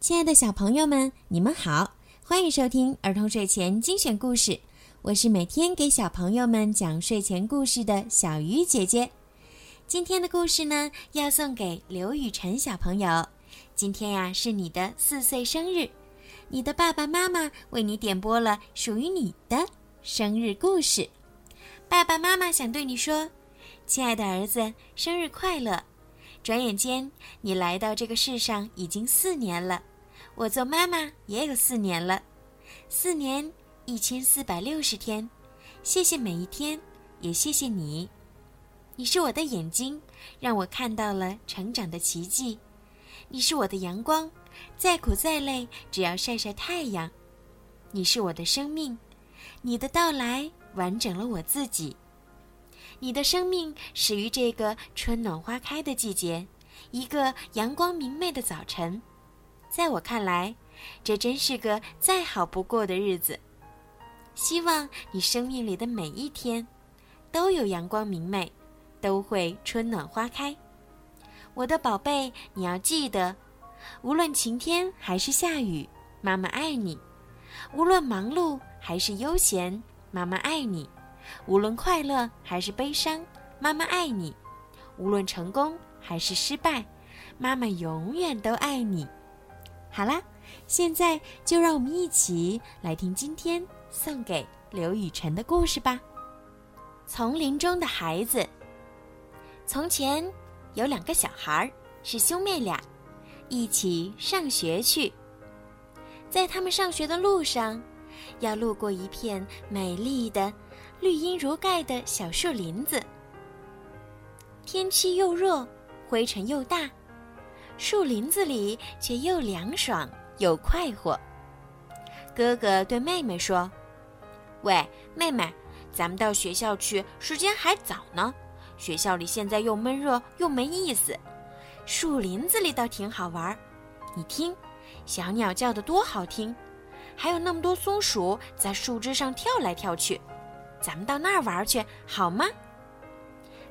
亲爱的小朋友们，你们好，欢迎收听儿童睡前精选故事。我是每天给小朋友们讲睡前故事的小鱼姐姐。今天的故事呢，要送给刘雨辰小朋友。今天呀，是你的四岁生日，你的爸爸妈妈为你点播了属于你的生日故事。爸爸妈妈想对你说：“亲爱的儿子，生日快乐！”转眼间，你来到这个世上已经四年了，我做妈妈也有四年了，四年一千四百六十天，谢谢每一天，也谢谢你，你是我的眼睛，让我看到了成长的奇迹；你是我的阳光，再苦再累，只要晒晒太阳；你是我的生命，你的到来完整了我自己。你的生命始于这个春暖花开的季节，一个阳光明媚的早晨。在我看来，这真是个再好不过的日子。希望你生命里的每一天，都有阳光明媚，都会春暖花开。我的宝贝，你要记得，无论晴天还是下雨，妈妈爱你；无论忙碌还是悠闲，妈妈爱你。无论快乐还是悲伤，妈妈爱你；无论成功还是失败，妈妈永远都爱你。好啦，现在就让我们一起来听今天送给刘雨辰的故事吧。丛林中的孩子。从前有两个小孩，是兄妹俩，一起上学去。在他们上学的路上，要路过一片美丽的。绿荫如盖的小树林子，天气又热，灰尘又大，树林子里却又凉爽又快活。哥哥对妹妹说：“喂，妹妹，咱们到学校去，时间还早呢。学校里现在又闷热又没意思，树林子里倒挺好玩。你听，小鸟叫得多好听，还有那么多松鼠在树枝上跳来跳去。”咱们到那儿玩去好吗？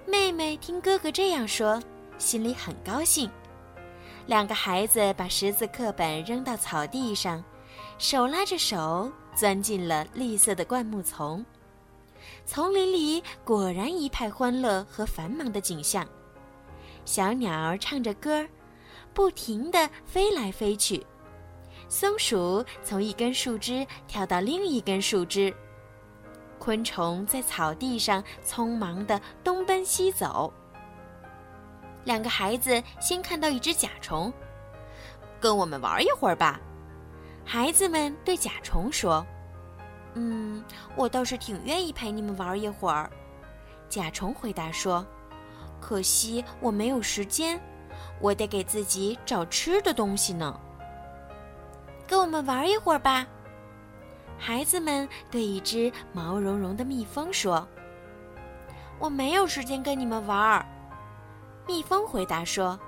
妹妹听哥哥这样说，心里很高兴。两个孩子把识字课本扔到草地上，手拉着手钻进了绿色的灌木丛。丛林里果然一派欢乐和繁忙的景象，小鸟唱着歌，不停地飞来飞去；松鼠从一根树枝跳到另一根树枝。昆虫在草地上匆忙地东奔西走。两个孩子先看到一只甲虫，跟我们玩一会儿吧。孩子们对甲虫说：“嗯，我倒是挺愿意陪你们玩一会儿。”甲虫回答说：“可惜我没有时间，我得给自己找吃的东西呢。”跟我们玩一会儿吧。孩子们对一只毛茸茸的蜜蜂说：“我没有时间跟你们玩儿。”蜜蜂回答说：“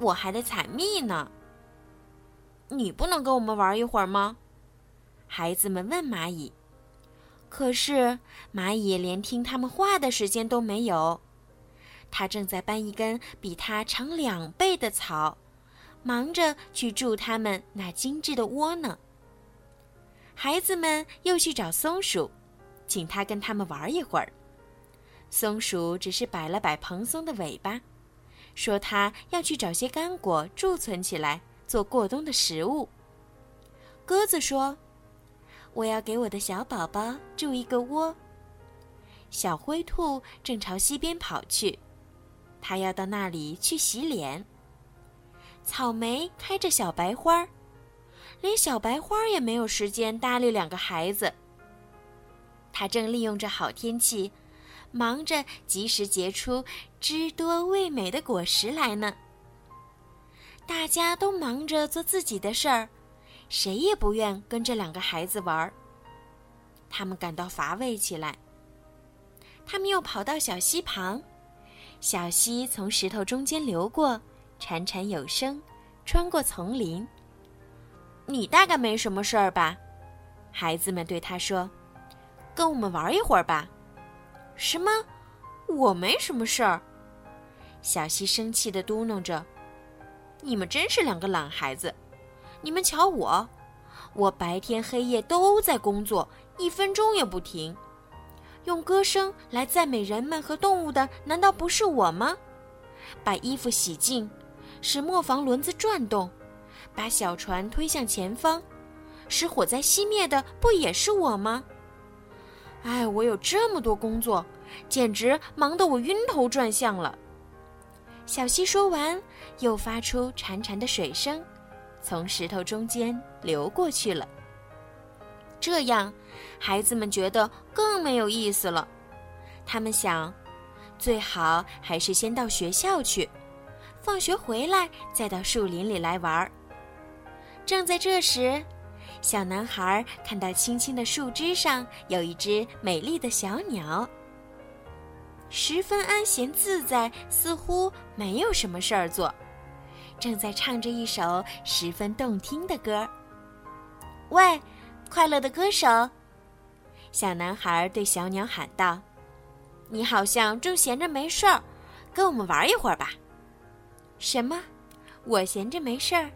我还得采蜜呢。”你不能跟我们玩一会儿吗？孩子们问蚂蚁。可是蚂蚁连听他们话的时间都没有，它正在搬一根比它长两倍的草，忙着去筑它们那精致的窝呢。孩子们又去找松鼠，请他跟他们玩一会儿。松鼠只是摆了摆蓬松的尾巴，说他要去找些干果贮存起来做过冬的食物。鸽子说：“我要给我的小宝宝筑一个窝。”小灰兔正朝西边跑去，它要到那里去洗脸。草莓开着小白花。连小白花也没有时间搭理两个孩子。他正利用着好天气，忙着及时结出汁多味美的果实来呢。大家都忙着做自己的事儿，谁也不愿跟这两个孩子玩儿。他们感到乏味起来。他们又跑到小溪旁，小溪从石头中间流过，潺潺有声，穿过丛林。你大概没什么事儿吧？孩子们对他说：“跟我们玩一会儿吧。”什么？我没什么事儿。小溪生气地嘟囔着：“你们真是两个懒孩子！你们瞧我，我白天黑夜都在工作，一分钟也不停。用歌声来赞美人们和动物的，难道不是我吗？把衣服洗净，使磨坊轮子转动，把小船推向前方，使火灾熄灭的，不也是我吗？哎，我有这么多工作，简直忙得我晕头转向了。小溪说完，又发出潺潺的水声，从石头中间流过去了。这样，孩子们觉得更没有意思了。他们想，最好还是先到学校去，放学回来再到树林里来玩儿。正在这时，小男孩看到青青的树枝上有一只美丽的小鸟，十分安闲自在，似乎没有什么事儿做，正在唱着一首十分动听的歌。喂！快乐的歌手，小男孩对小鸟喊道：“你好像正闲着没事儿，跟我们玩一会儿吧。”“什么？我闲着没事儿？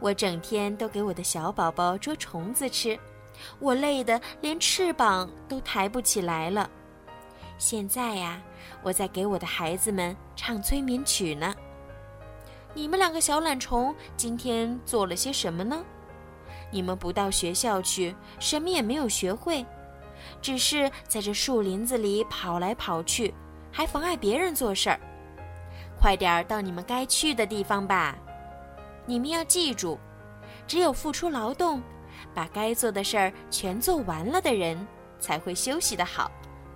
我整天都给我的小宝宝捉虫子吃，我累得连翅膀都抬不起来了。现在呀，我在给我的孩子们唱催眠曲呢。你们两个小懒虫今天做了些什么呢？”你们不到学校去，什么也没有学会，只是在这树林子里跑来跑去，还妨碍别人做事儿。快点儿到你们该去的地方吧！你们要记住，只有付出劳动，把该做的事儿全做完了的人，才会休息得好，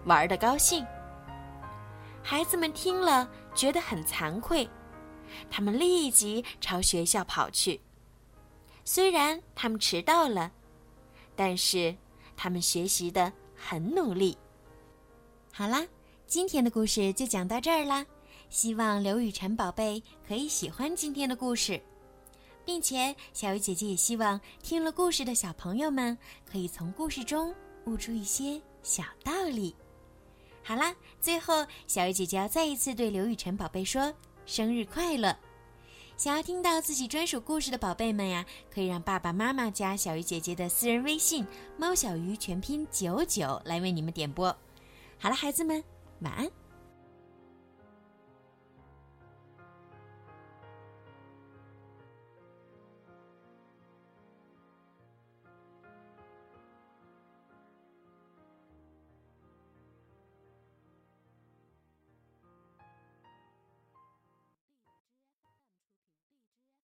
玩得高兴。孩子们听了，觉得很惭愧，他们立即朝学校跑去。虽然他们迟到了，但是他们学习的很努力。好啦，今天的故事就讲到这儿啦。希望刘雨辰宝贝可以喜欢今天的故事，并且小鱼姐姐也希望听了故事的小朋友们可以从故事中悟出一些小道理。好啦，最后小鱼姐姐要再一次对刘雨辰宝贝说生日快乐！想要听到自己专属故事的宝贝们呀，可以让爸爸妈妈加小鱼姐姐的私人微信“猫小鱼”全拼九九来为你们点播。好了，孩子们，晚安。